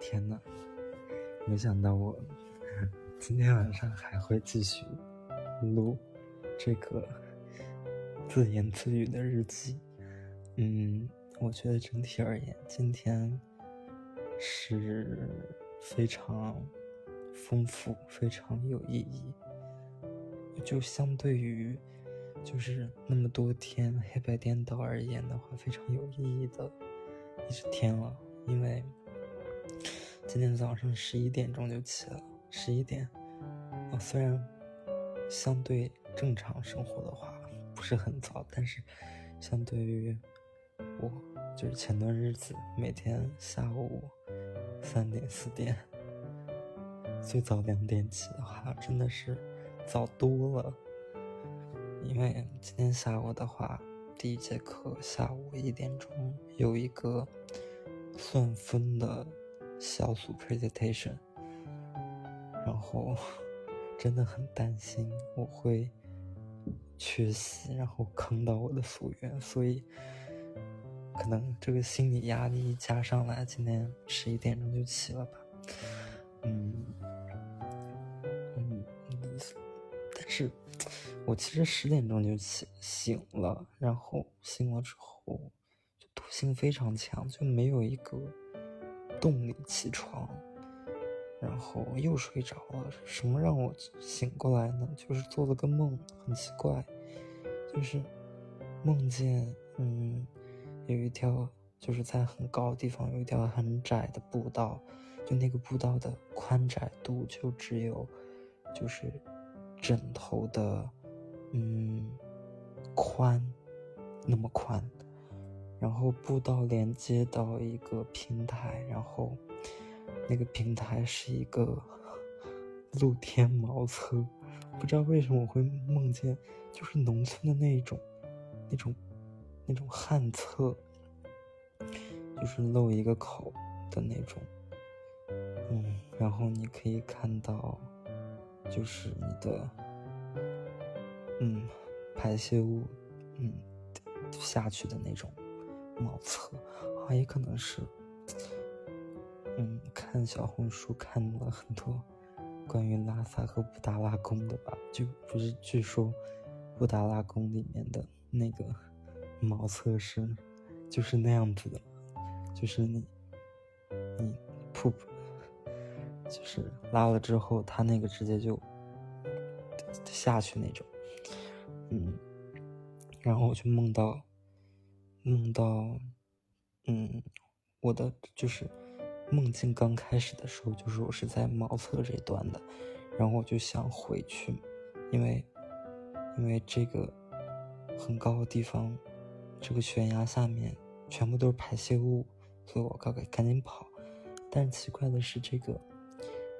天呐，没想到我今天晚上还会继续录这个自言自语的日记。嗯，我觉得整体而言，今天是非常丰富、非常有意义。就相对于就是那么多天黑白颠倒而言的话，非常有意义的一天了，因为。今天早上十一点钟就起了，十一点，我，虽然相对正常生活的话不是很早，但是相对于我就是前段日子每天下午三点四点，最早两点起的话，真的是早多了。因为今天下午的话，第一节课下午一点钟有一个算分的。小组 presentation，然后真的很担心我会缺席，然后坑到我的组员，所以可能这个心理压力加上来，今天十一点钟就起了吧。嗯嗯，但是我其实十点钟就起醒了，然后醒了之后就惰性非常强，就没有一个。动力起床，然后又睡着了。什么让我醒过来呢？就是做了个梦，很奇怪，就是梦见，嗯，有一条就是在很高的地方有一条很窄的步道，就那个步道的宽窄度就只有，就是枕头的，嗯，宽，那么宽。然后步道连接到一个平台，然后那个平台是一个 露天茅厕，不知道为什么我会梦见，就是农村的那种，那种，那种旱厕，就是露一个口的那种，嗯，然后你可以看到，就是你的，嗯，排泄物，嗯，下去的那种。茅厕啊，也可能是，嗯，看小红书看了很多关于拉萨和布达拉宫的吧，就不是据说布达拉宫里面的那个茅厕是就是那样子的，就是你你噗，就是拉了之后，它那个直接就下去那种，嗯，然后我就梦到。梦到，嗯，我的就是梦境刚开始的时候，就是我是在茅厕这段的，然后我就想回去，因为因为这个很高的地方，这个悬崖下面全部都是排泄物，所以我赶赶赶紧跑。但奇怪的是，这个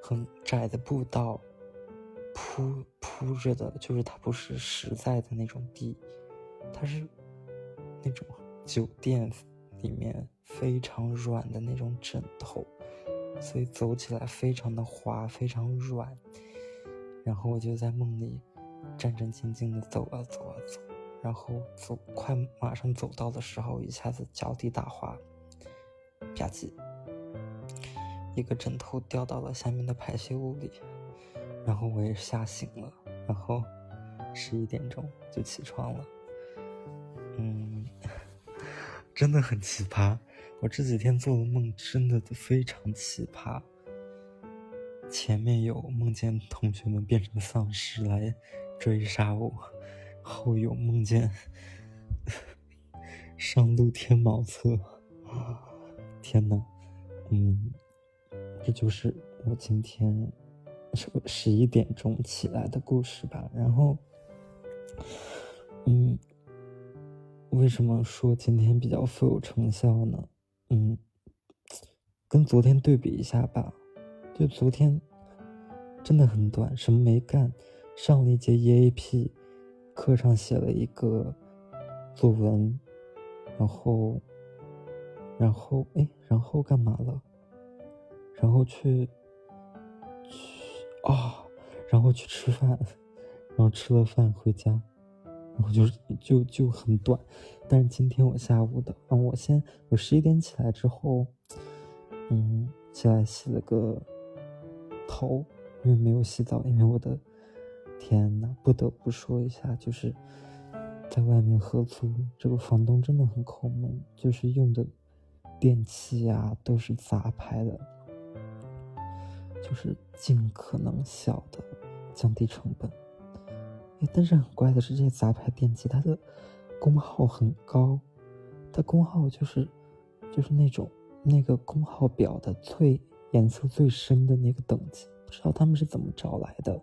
很窄的步道铺铺着的，就是它不是实在的那种地，它是那种。酒店里面非常软的那种枕头，所以走起来非常的滑，非常软。然后我就在梦里战战兢兢的走啊走啊走，然后走快马上走到的时候，一下子脚底打滑，吧唧，一个枕头掉到了下面的排泄物里，然后我也吓醒了，然后十一点钟就起床了，嗯。真的很奇葩，我这几天做的梦真的都非常奇葩。前面有梦见同学们变成丧尸来追杀我，后有梦见 上露天茅厕。天呐，嗯，这就是我今天十十一点钟起来的故事吧。然后，嗯。为什么说今天比较富有成效呢？嗯，跟昨天对比一下吧。就昨天真的很短，什么没干，上了一节 EAP，课上写了一个作文，然后，然后哎，然后干嘛了？然后去去啊，然后去吃饭，然后吃了饭回家。我就就就很短，但是今天我下午的，嗯，我先我十一点起来之后，嗯，起来洗了个头，因为没有洗澡，因为我的天呐，不得不说一下，就是在外面合租，这个房东真的很抠门，就是用的电器呀都是杂牌的，就是尽可能小的降低成本。但是很怪的是，这些杂牌电器它的功耗很高，它功耗就是就是那种那个功耗表的最颜色最深的那个等级，不知道他们是怎么找来的。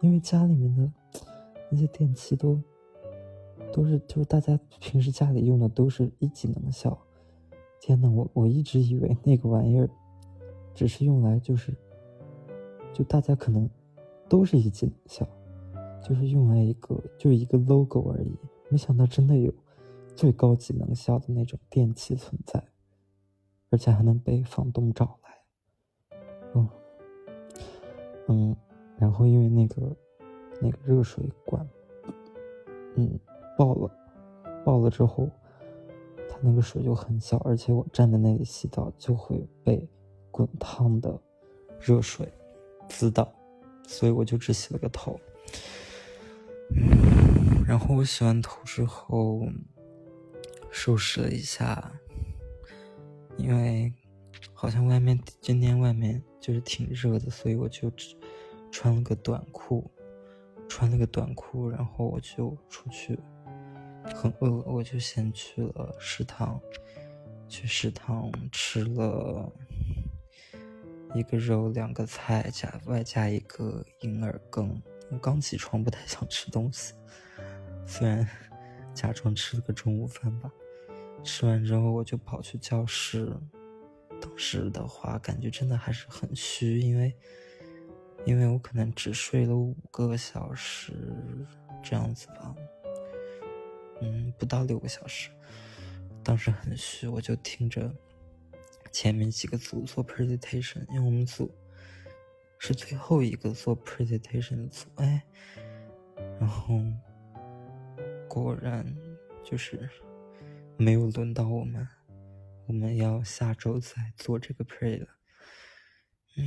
因为家里面的那些电器都都是就是大家平时家里用的都是一级能效。天呐，我我一直以为那个玩意儿只是用来就是就大家可能都是一级能效。就是用来一个，就一个 logo 而已。没想到真的有最高级能效的那种电器存在，而且还能被房东找来。嗯嗯，然后因为那个那个热水管，嗯，爆了，爆了之后，它那个水就很小，而且我站在那里洗澡就会被滚烫的热水滋到，所以我就只洗了个头。然后我洗完头之后，收拾了一下，因为好像外面今天外面就是挺热的，所以我就穿了个短裤，穿了个短裤，然后我就出去，很饿，我就先去了食堂，去食堂吃了一个肉，两个菜，加外加一个银耳羹。我刚起床，不太想吃东西，虽然假装吃了个中午饭吧。吃完之后，我就跑去教室。当时的话，感觉真的还是很虚，因为因为我可能只睡了五个小时这样子吧，嗯，不到六个小时。当时很虚，我就听着前面几个组做 presentation，因为我们组。是最后一个做 presentation 的组，哎，然后果然就是没有轮到我们，我们要下周再做这个 pre 了，嗯，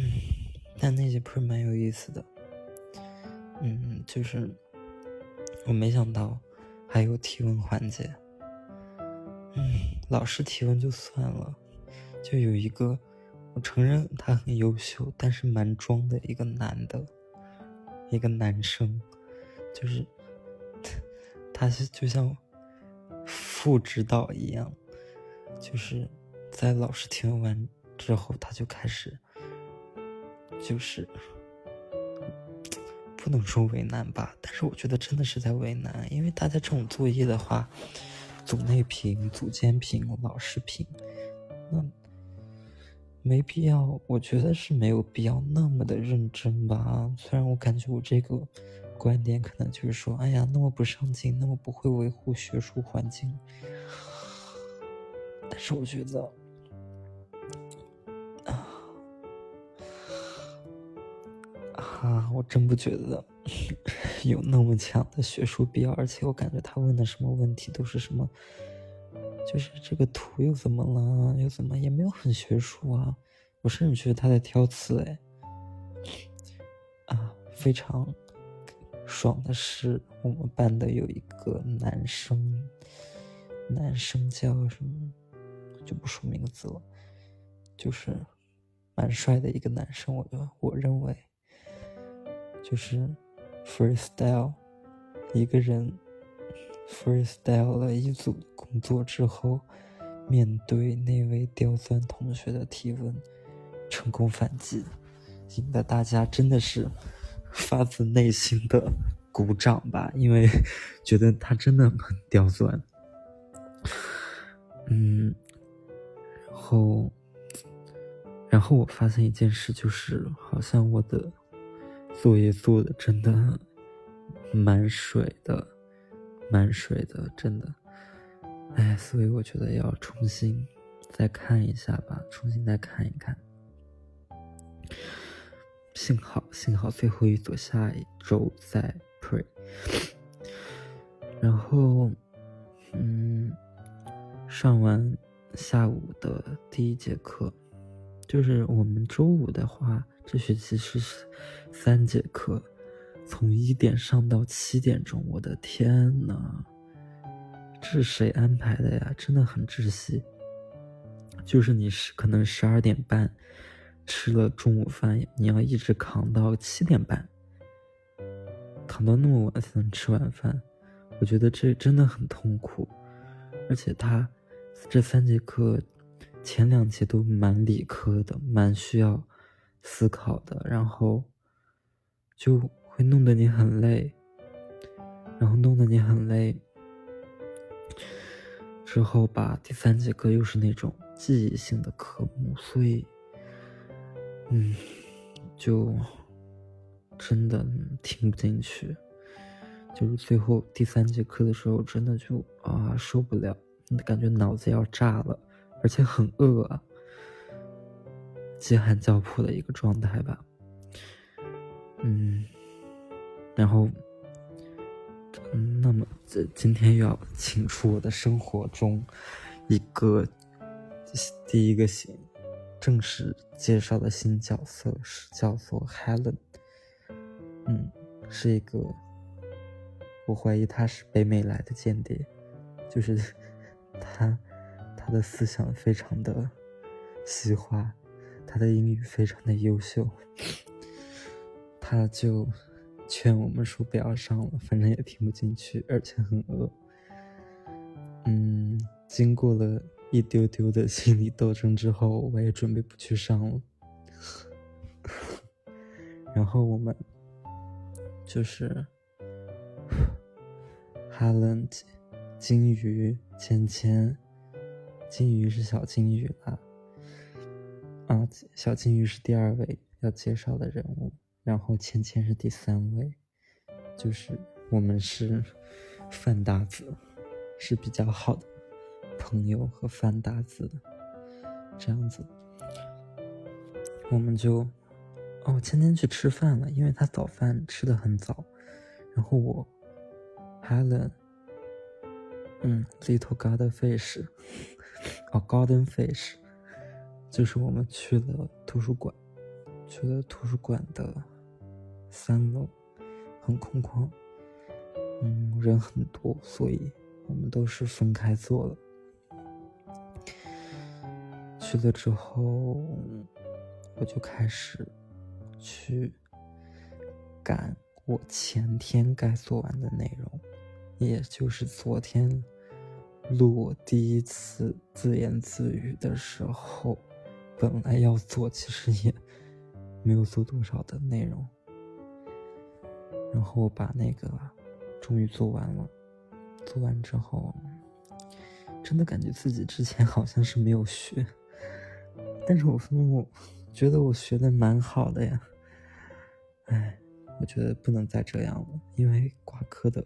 但那些 pre 蛮有意思的，嗯，就是我没想到还有提问环节，嗯，老师提问就算了，就有一个。我承认他很优秀，但是蛮装的一个男的，一个男生，就是他是就像副指导一样，就是在老师听完之后，他就开始，就是不能说为难吧，但是我觉得真的是在为难，因为大家这种作业的话，组内评、组间评、老师评，那。没必要，我觉得是没有必要那么的认真吧。虽然我感觉我这个观点可能就是说，哎呀，那么不上进，那么不会维护学术环境。但是我觉得，啊，啊，我真不觉得 有那么强的学术必要。而且我感觉他问的什么问题都是什么。就是这个图又怎么了？又怎么也没有很学术啊！我甚至觉得他在挑刺哎。啊，非常爽的是，我们班的有一个男生，男生叫什么？就不说名字了，就是蛮帅的一个男生。我我认为，就是 freestyle 一个人。freestyle 了一组工作之后，面对那位刁钻同学的提问，成功反击，引得大家真的是发自内心的鼓掌吧，因为觉得他真的很刁钻。嗯，然后，然后我发现一件事，就是好像我的作业做的真的蛮水的。蛮水的，真的，哎，所以我觉得要重新再看一下吧，重新再看一看。幸好，幸好最后一组下一周再 pray。然后，嗯，上完下午的第一节课，就是我们周五的话，这学期是三节课，从一点上到七点钟。我的天呐，这是谁安排的呀？真的很窒息。就是你是可能十二点半吃了中午饭，你要一直扛到七点半，扛到那么晚才能吃晚饭。我觉得这真的很痛苦，而且他这三节课。前两节都蛮理科的，蛮需要思考的，然后就会弄得你很累，然后弄得你很累。之后吧，第三节课又是那种记忆性的科目，所以，嗯，就真的听不进去。就是最后第三节课的时候，真的就啊受不了，感觉脑子要炸了。而且很饿啊，饥寒交迫的一个状态吧。嗯，然后，那么这今天又要请出我的生活中一个第一个新正式介绍的新角色是叫做 Helen。嗯，是一个，我怀疑他是北美来的间谍，就是 他。他的思想非常的西化，他的英语非常的优秀，他就劝我们说不要上了，反正也听不进去，而且很饿。嗯，经过了一丢丢的心理斗争之后，我也准备不去上了。然后我们就是哈伦、金鱼、芊芊。金鱼是小金鱼啦，啊，小金鱼是第二位要介绍的人物，然后芊芊是第三位，就是我们是 饭搭子，是比较好的朋友和饭搭子，这样子，我们就哦，芊芊去吃饭了，因为他早饭吃的很早，然后我，Helen，嗯，Little Godfish。哦，Golden Fish，就是我们去了图书馆，去了图书馆的三楼，很空旷，嗯，人很多，所以我们都是分开坐了。去了之后，我就开始去赶我前天该做完的内容，也就是昨天。录我第一次自言自语的时候，本来要做，其实也没有做多少的内容。然后我把那个终于做完了，做完之后，真的感觉自己之前好像是没有学，但是我说我觉得我学的蛮好的呀。哎，我觉得不能再这样了，因为挂科的。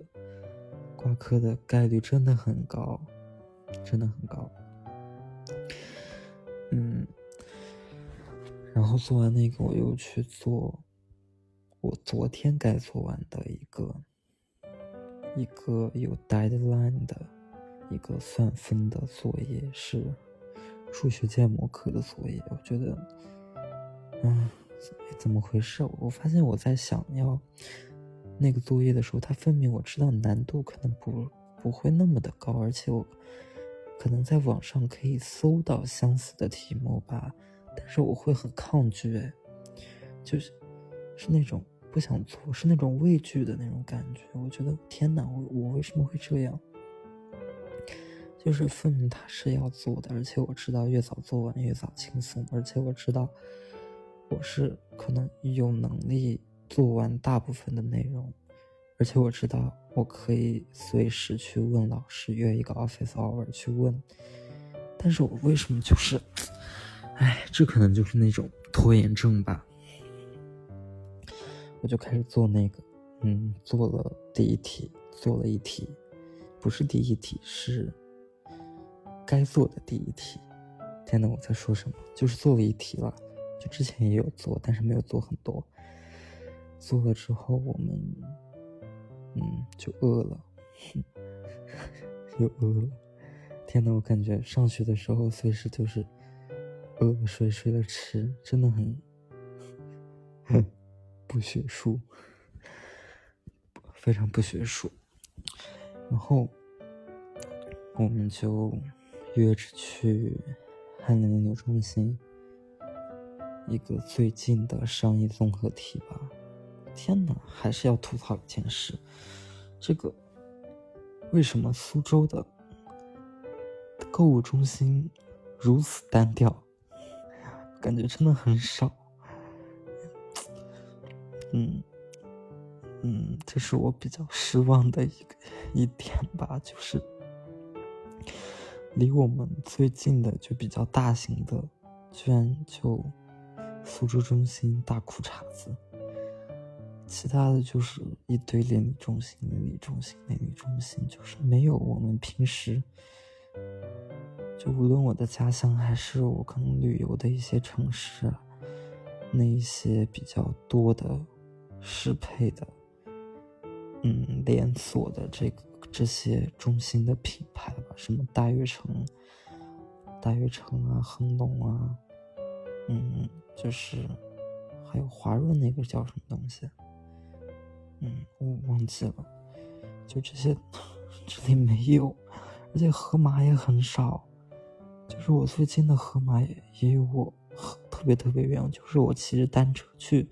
挂科的概率真的很高，真的很高。嗯，然后做完那个，我又去做我昨天该做完的一个一个有 deadline 的一个算分的作业，是数学建模课的作业。我觉得，嗯，怎么回事？我发现我在想要。那个作业的时候，它分明我知道难度可能不不会那么的高，而且我可能在网上可以搜到相似的题目吧，但是我会很抗拒，就是是那种不想做，是那种畏惧的那种感觉。我觉得天哪，我我为什么会这样？就是分明他是要做的，而且我知道越早做完越早轻松，而且我知道我是可能有能力。做完大部分的内容，而且我知道我可以随时去问老师约一个 office hour 去问，但是我为什么就是，哎，这可能就是那种拖延症吧。我就开始做那个，嗯，做了第一题，做了一题，不是第一题，是该做的第一题。天呐，我在说什么？就是做了一题了，就之前也有做，但是没有做很多。做了之后，我们，嗯，就饿了，又饿了。天呐，我感觉上学的时候随时就是饿了睡，睡了吃，真的很不学术，非常不学术。然后我们就约着去汉能牛中心一个最近的商业综合体吧。天哪，还是要吐槽一件事，这个为什么苏州的购物中心如此单调？感觉真的很少。嗯嗯，这是我比较失望的一个一点吧，就是离我们最近的就比较大型的，居然就苏州中心大裤衩子。其他的就是一堆邻里中心、邻里中心、邻里中心，就是没有我们平时，就无论我的家乡还是我可能旅游的一些城市，那一些比较多的适配的，嗯，连锁的这个这些中心的品牌吧，什么大悦城、大悦城啊、恒隆啊，嗯，就是还有华润那个叫什么东西？嗯，我忘记了，就这些，这里没有，而且盒马也很少，就是我最近的盒马也也有我特别特别远，就是我骑着单车去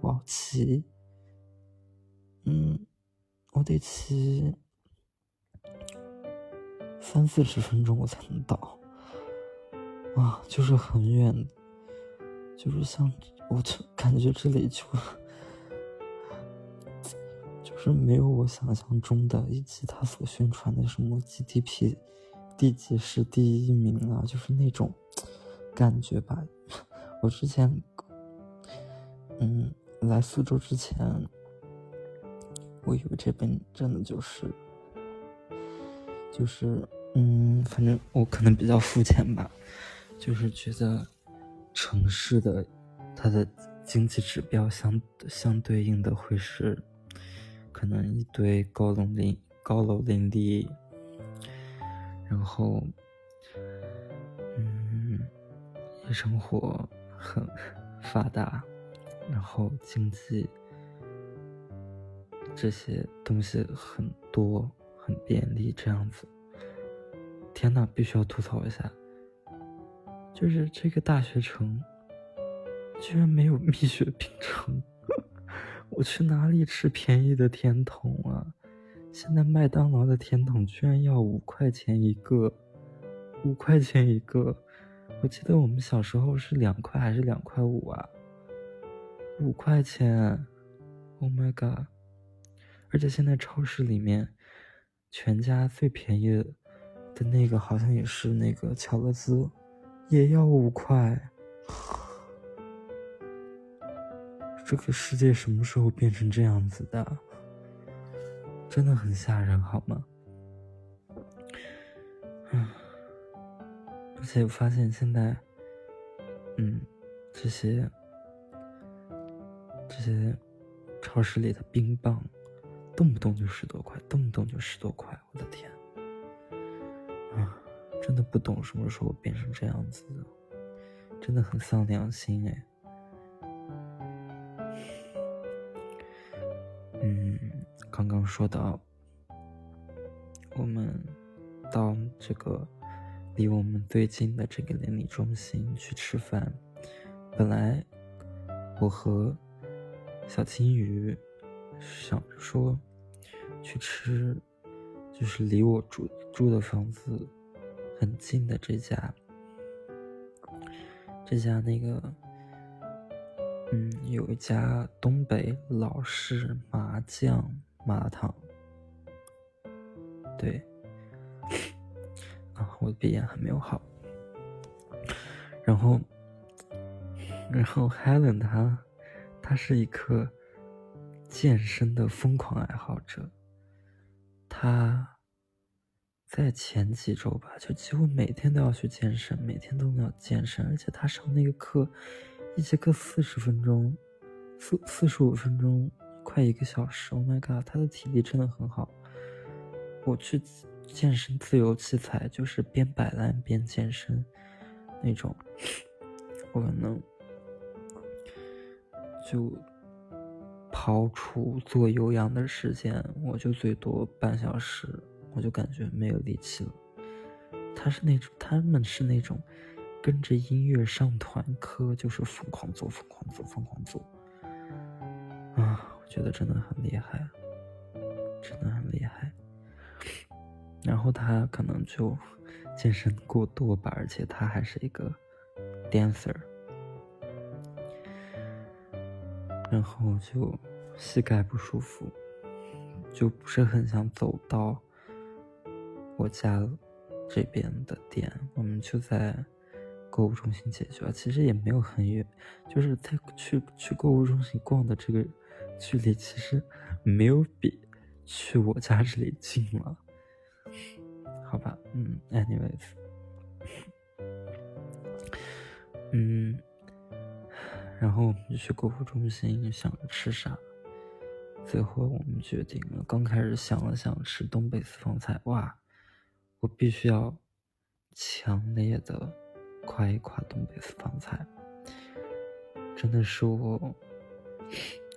宝骑，嗯，我得骑三四十分钟我才能到，啊，就是很远，就是像我就感觉这里就。就是没有我想象中的，以及他所宣传的什么 GDP 第几是第一名啊，就是那种感觉吧。我之前，嗯，来苏州之前，我以为这边真的就是，就是，嗯，反正我可能比较肤浅吧，就是觉得城市的它的经济指标相相对应的会是。可能一堆高楼林高楼林立，然后，嗯，夜生活很发达，然后经济这些东西很多，很便利，这样子。天呐，必须要吐槽一下，就是这个大学城居然没有蜜雪冰城。我去哪里吃便宜的甜筒啊？现在麦当劳的甜筒居然要五块钱一个，五块钱一个。我记得我们小时候是两块还是两块五啊？五块钱，Oh my god！而且现在超市里面，全家最便宜的的那个好像也是那个巧乐兹，也要五块。这个世界什么时候变成这样子的？真的很吓人，好吗？嗯，而且我发现现在，嗯，这些这些超市里的冰棒，动不动就十多块，动不动就十多块，我的天！真的不懂什么时候变成这样子的，真的很丧良心哎。刚刚说到，我们到这个离我们最近的这个邻里中心去吃饭。本来我和小金鱼想着说去吃，就是离我住住的房子很近的这家，这家那个。嗯，有一家东北老式麻酱麻辣烫。对，啊，我的鼻炎还没有好。然后，然后 Helen 她，她是一个健身的疯狂爱好者。她在前几周吧，就几乎每天都要去健身，每天都要健身，而且他上那个课。一节课四十分钟，四四十五分钟，快一个小时。Oh my god，他的体力真的很好。我去健身自由器材，就是边摆烂边健身，那种，我可能就刨除做有氧的时间，我就最多半小时，我就感觉没有力气了。他是那种，他们是那种跟着音乐上团课，就是疯狂做，疯狂做，疯狂做。啊，我觉得真的很厉害，真的很厉害。然后他可能就健身过多吧，而且他还是一个 dancer，然后就膝盖不舒服，就不是很想走到我家这边的店，我们就在购物中心解决。其实也没有很远，就是在去去购物中心逛的这个距离，其实没有比去我家这里近了。好吧，嗯，anyways，嗯，然后我们就去购物中心，想着吃啥，最后我们决定了，刚开始想了想吃东北私房菜，哇，我必须要强烈的夸一夸东北私房菜，真的是我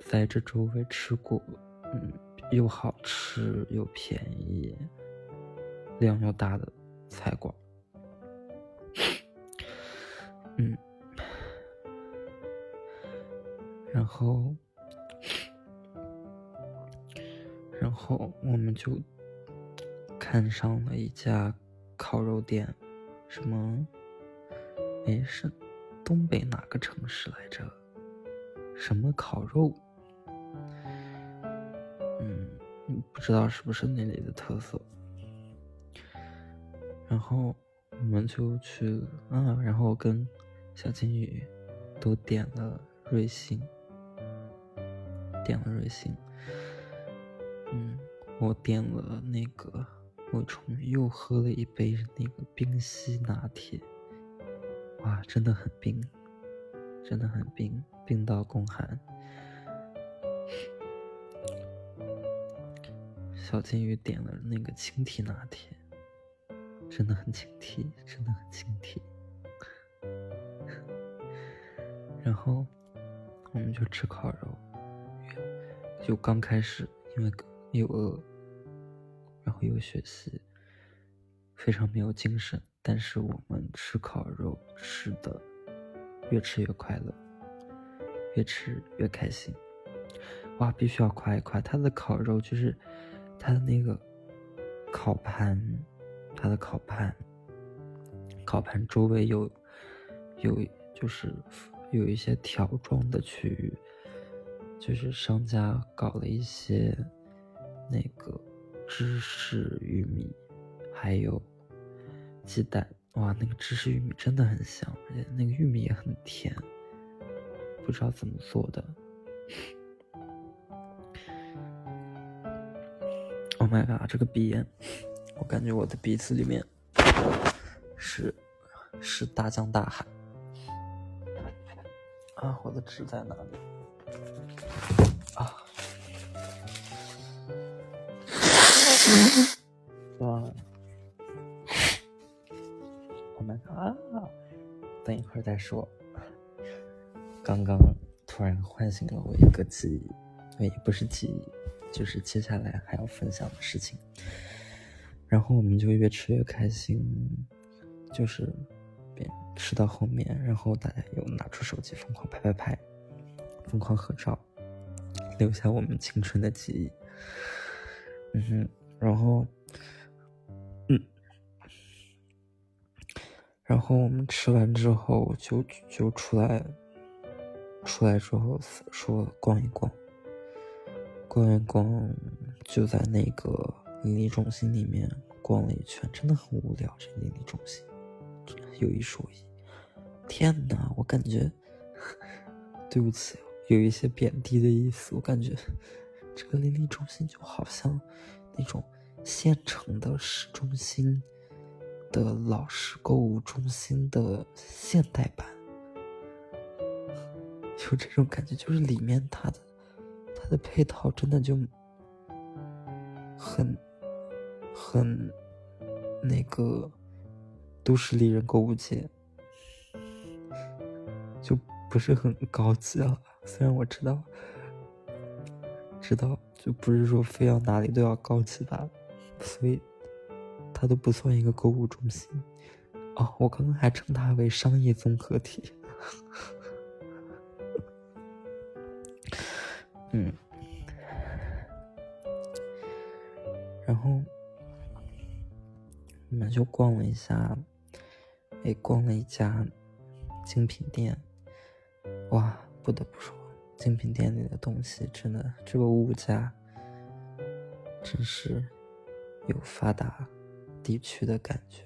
在这周围吃过，嗯，又好吃又便宜。量又大的菜馆，嗯，然后，然后我们就看上了一家烤肉店，什么？哎，是东北哪个城市来着？什么烤肉？嗯，不知道是不是那里的特色。然后我们就去啊，然后跟小金鱼都点了瑞幸，点了瑞幸。嗯，我点了那个，我重又喝了一杯那个冰溪拿铁，哇，真的很冰，真的很冰，冰到宫寒。小金鱼点了那个青提拿铁。真的很青提，真的很青提。然后我们就吃烤肉，就刚开始因为又饿，然后又学习，非常没有精神。但是我们吃烤肉吃的越吃越快乐，越吃越开心。哇，必须要夸一夸他的烤肉，就是他的那个烤盘。他的烤盘，烤盘周围有有就是有一些条状的区域，就是商家搞了一些那个芝士玉米，还有鸡蛋。哇，那个芝士玉米真的很香，而且那个玉米也很甜，不知道怎么做的。Oh my god，这个鼻炎！我感觉我的鼻子里面是是大江大海啊！我的纸在哪里？啊！哇！Oh my god！等一会儿再说。刚刚突然唤醒了我一个记忆，也不是记忆，就是接下来还要分享的事情。然后我们就越吃越开心，就是边吃到后面，然后大家又拿出手机疯狂拍拍拍，疯狂合照，留下我们青春的记忆。嗯哼，然后，嗯，然后我们吃完之后就就出来，出来之后说逛一逛，逛一逛，就在那个。邻里中心里面逛了一圈，真的很无聊。这邻里中心有一说一，天哪，我感觉对不起，有一些贬低的意思。我感觉这个邻里中心就好像那种县城的市中心的老式购物中心的现代版，有这种感觉，就是里面它的它的配套真的就很。很，那个，都市丽人购物节，不是很高级了。虽然我知道，知道就不是说非要哪里都要高级吧，所以它都不算一个购物中心。哦，我刚刚还称它为商业综合体。嗯，然后我们就逛了一下，哎，逛了一家精品店。哇，不得不说，精品店里的东西真的，这个物价真是有发达地区的感觉，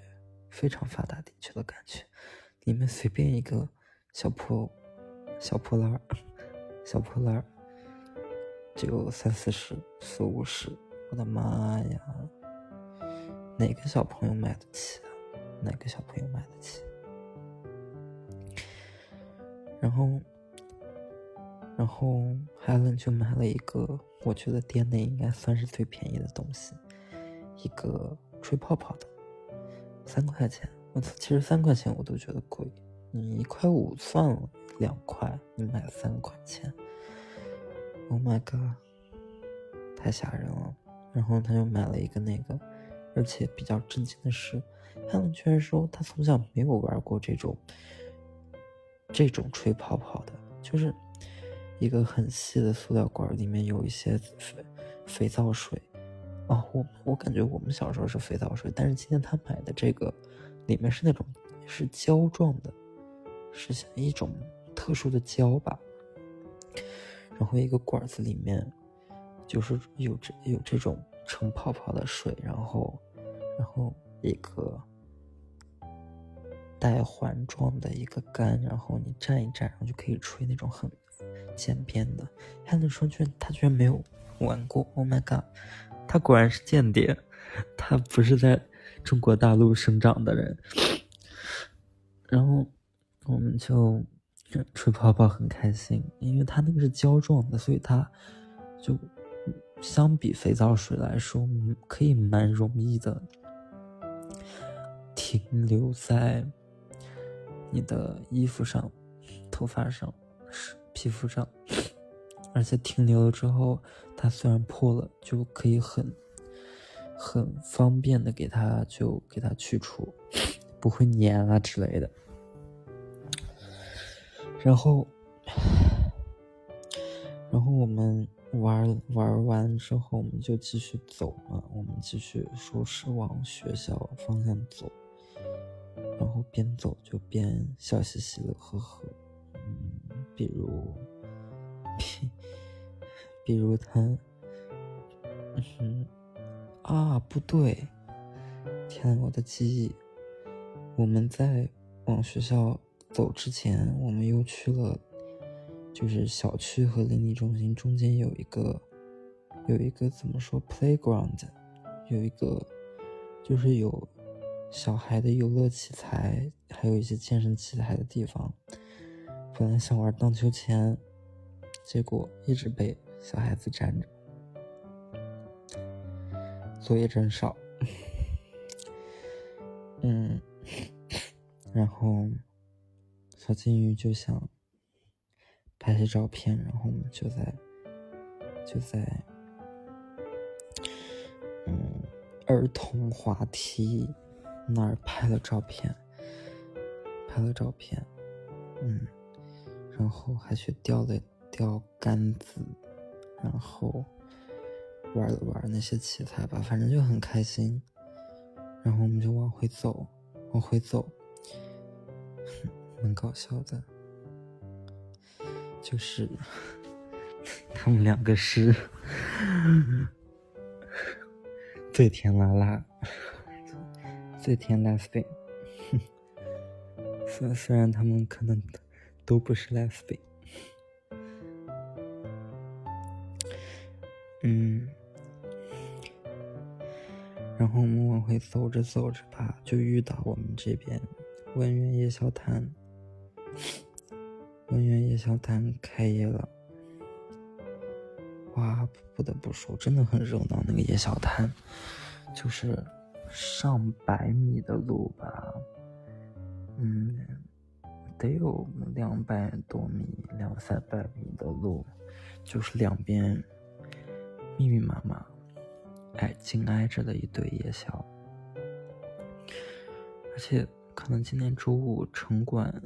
非常发达地区的感觉。里面随便一个小破小破烂儿，小破烂儿。就三四十、四五十，我的妈呀！哪个小朋友买得起啊？哪个小朋友买得起？然后，然后 Helen 就买了一个，我觉得店内应该算是最便宜的东西，一个吹泡泡的，三块钱。我操，其实三块钱我都觉得贵，你一块五算了，两块你买三块钱。Oh my god，太吓人了！然后他就买了一个那个，而且比较震惊的是，他们居然说他从小没有玩过这种这种吹泡泡的，就是一个很细的塑料管，里面有一些肥肥皂水。哦，我我感觉我们小时候是肥皂水，但是今天他买的这个里面是那种是胶状的，是像一种特殊的胶吧。然后一个管子里面，就是有这有这种成泡泡的水，然后，然后一个带环状的一个杆，然后你蘸一蘸，然后就可以吹那种很渐变的。还能说居然他居然没有玩过，Oh my god，他果然是间谍，他不是在中国大陆生长的人。然后我们就。吹泡泡很开心，因为它那个是胶状的，所以它就相比肥皂水来说，可以蛮容易的停留在你的衣服上、头发上、皮肤上，而且停留了之后，它虽然破了，就可以很很方便的给它就给它去除，不会粘啊之类的。然后，然后我们玩玩完之后，我们就继续走嘛。我们继续说是往学校方向走，然后边走就边笑嘻嘻的呵呵。嗯，比如，比，比如他，嗯，啊，不对，天，我的记忆，我们在往学校。走之前，我们又去了，就是小区和邻里中心中间有一个，有一个怎么说，playground，有一个，就是有小孩的游乐器材，还有一些健身器材的地方。本来想玩荡秋千，结果一直被小孩子占着，作业真少。嗯，然后。小金鱼就想拍些照片，然后我们就在就在嗯儿童滑梯那儿拍了照片，拍了照片，嗯，然后还去钓了钓杆子，然后玩了玩那些器材吧，反正就很开心。然后我们就往回走，往回走。很搞笑的，就是他们两个是最甜辣辣、最甜 lesbian。虽虽然他们可能都不是来肥嗯，然后我们往回走着走着吧，就遇到我们这边文苑夜宵摊。文苑夜宵摊开业了，哇！不得不说，真的很热闹。那个夜宵摊，就是上百米的路吧，嗯，得有两百多米、两三百米的路，就是两边密密麻麻、挨紧挨着的一堆夜宵，而且可能今天周五城管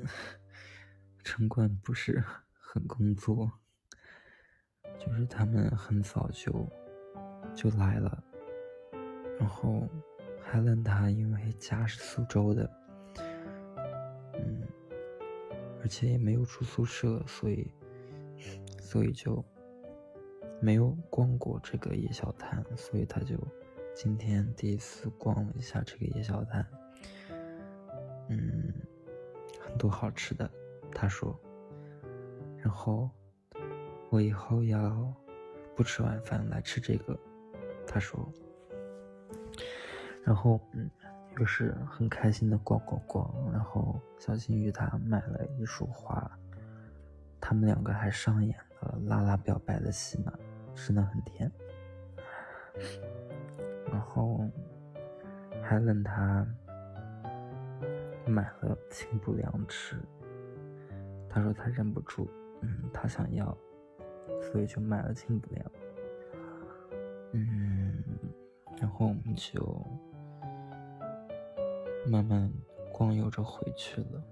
城管不是很工作，就是他们很早就就来了，然后海伦他因为家是苏州的。而且也没有住宿舍，所以，所以就没有逛过这个夜宵摊，所以他就今天第一次逛了一下这个夜宵摊。嗯，很多好吃的，他说。然后我以后要不吃晚饭来吃这个，他说。然后嗯。就是很开心的逛逛逛，然后小金鱼他买了一束花，他们两个还上演了拉拉表白的戏码，真的很甜。然后还冷他买了清补凉吃，他说他忍不住，嗯，他想要，所以就买了清补凉。嗯，然后我们就。慢慢光悠着回去了，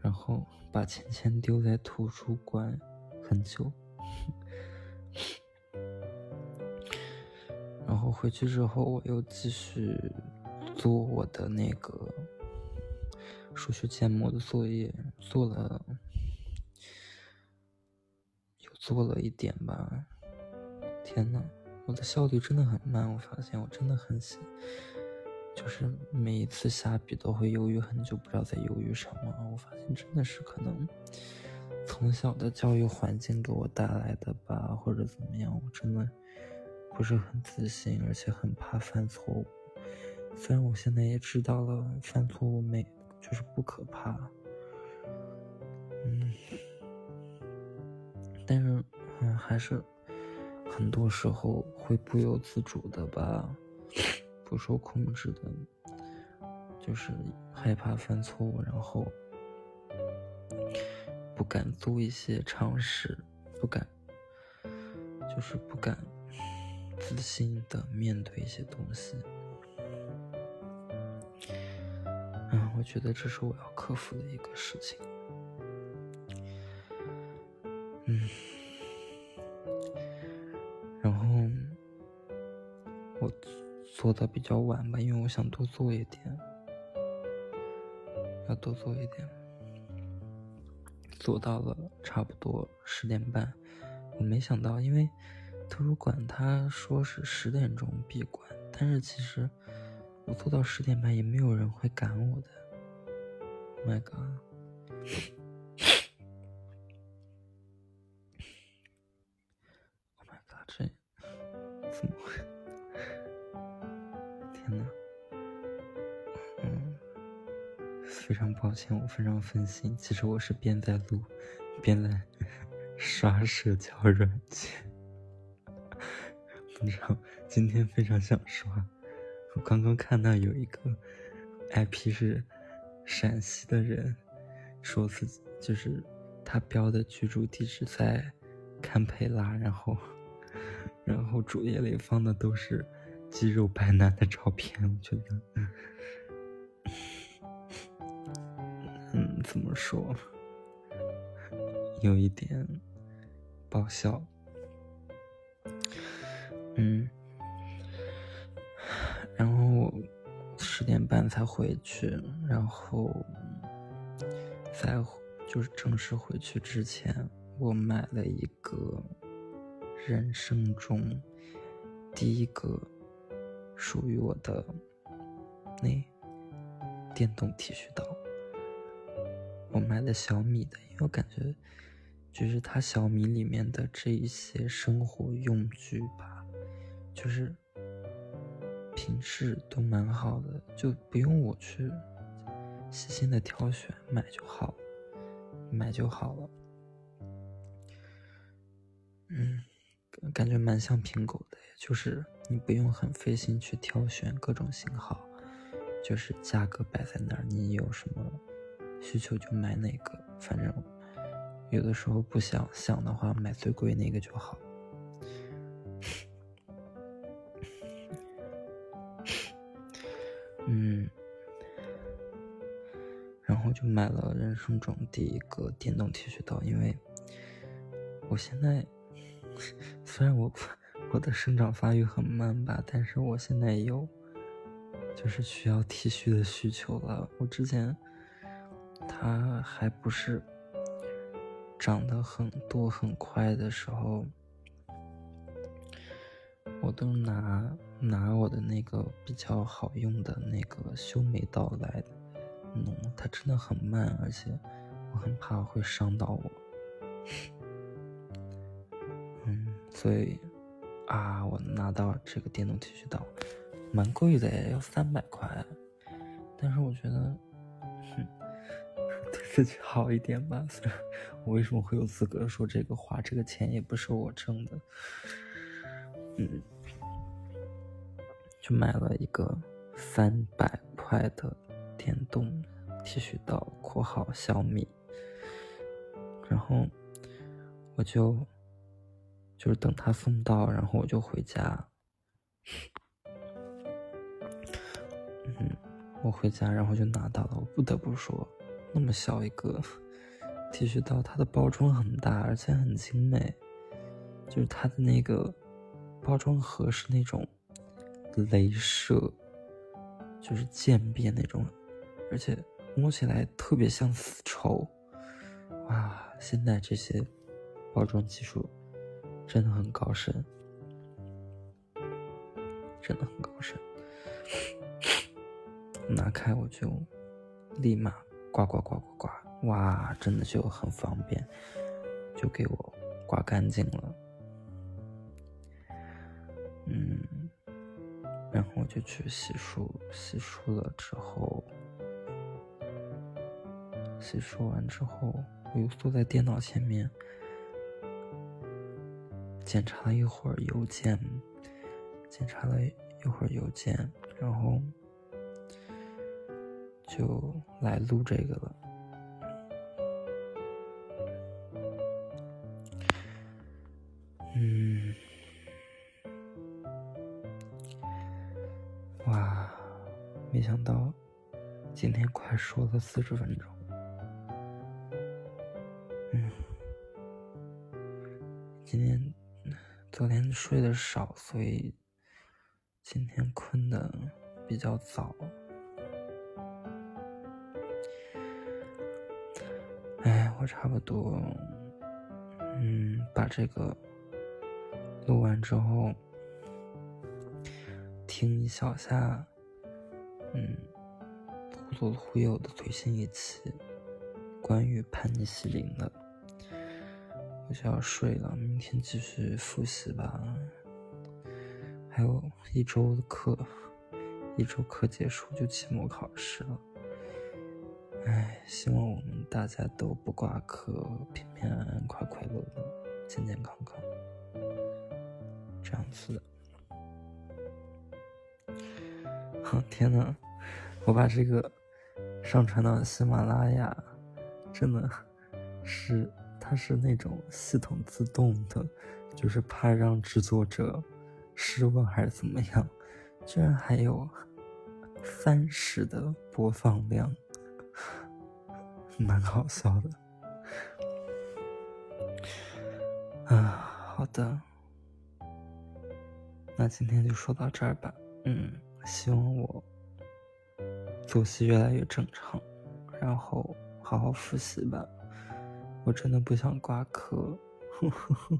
然后把钱钱丢在图书馆很久，然后回去之后我又继续做我的那个数学建模的作业，做了又做了一点吧。天呐，我的效率真的很慢，我发现我真的很喜。就是每一次下笔都会犹豫很久，不知道在犹豫什么。我发现真的是可能从小的教育环境给我带来的吧，或者怎么样，我真的不是很自信，而且很怕犯错误。虽然我现在也知道了犯错误没就是不可怕，嗯，但是嗯还是很多时候会不由自主的吧。不受控制的，就是害怕犯错误，然后不敢做一些尝试，不敢，就是不敢自信的面对一些东西。嗯，我觉得这是我要克服的一个事情。嗯，做的比较晚吧，因为我想多做一点，要多做一点。做到了差不多十点半，我没想到，因为图书馆他说是十点钟闭馆，但是其实我做到十点半也没有人会赶我的。My God！怎么会。非常抱歉，我非常分心。其实我是边在录，边在 刷社交软件。不知道，今天非常想刷。我刚刚看到有一个 IP 是陕西的人，说自己就是他标的居住地址在堪培拉，然后然后主页里放的都是肌肉白男的照片，我觉得。怎么说？有一点爆笑。嗯，然后十点半才回去，然后在就是正式回去之前，我买了一个人生中第一个属于我的那电动剃须刀。我买的小米的，因为我感觉，就是它小米里面的这一些生活用具吧，就是品质都蛮好的，就不用我去细心的挑选，买就好，买就好了。嗯，感觉蛮像苹果的，就是你不用很费心去挑选各种型号，就是价格摆在那儿，你有什么？需求就买哪个，反正有的时候不想想的话，买最贵那个就好。嗯，然后就买了人生中第一个电动剃须刀，因为我现在虽然我我的生长发育很慢吧，但是我现在有就是需要剃须的需求了。我之前它还不是长得很多很快的时候。我都拿拿我的那个比较好用的那个修眉刀来弄，它真的很慢，而且我很怕会伤到我。嗯，所以啊，我拿到这个电动剃须刀，蛮贵的，要三百块。但是我觉得，自己好一点吧。虽然我为什么会有资格说这个话？这个钱也不是我挣的。嗯。就买了一个三百块的电动剃须刀（括号小米），然后我就就是等他送到，然后我就回家。嗯，我回家，然后就拿到了。我不得不说，那么小一个剃须刀，它的包装很大，而且很精美，就是它的那个包装盒是那种。镭射，就是渐变那种，而且摸起来特别像丝绸，哇！现在这些包装技术真的很高深，真的很高深。拿开我就立马刮刮刮刮刮，哇！真的就很方便，就给我刮干净了。嗯。然后我就去洗漱，洗漱了之后，洗漱完之后，我又坐在电脑前面，检查了一会儿邮件，检查了一会儿邮件，然后就来录这个了。嗯。哇没想到今天快说了四十分钟，嗯，今天昨天睡得少，所以今天困的比较早。差不多，嗯，把这个录完之后，听一小下。嗯，忽左忽右的最新一期关于叛逆西林的，我就要睡了，明天继续复习吧。还有一周的课，一周课结束就期末考试了。唉，希望我们大家都不挂科，平平安安、快快乐乐、健健康康，这样子的。天呐，我把这个上传到喜马拉雅，真的是它是那种系统自动的，就是怕让制作者失望还是怎么样，居然还有三十的播放量，蛮好笑的。啊，好的，那今天就说到这儿吧，嗯。希望我作息越来越正常，然后好好复习吧。我真的不想挂科。呵呵呵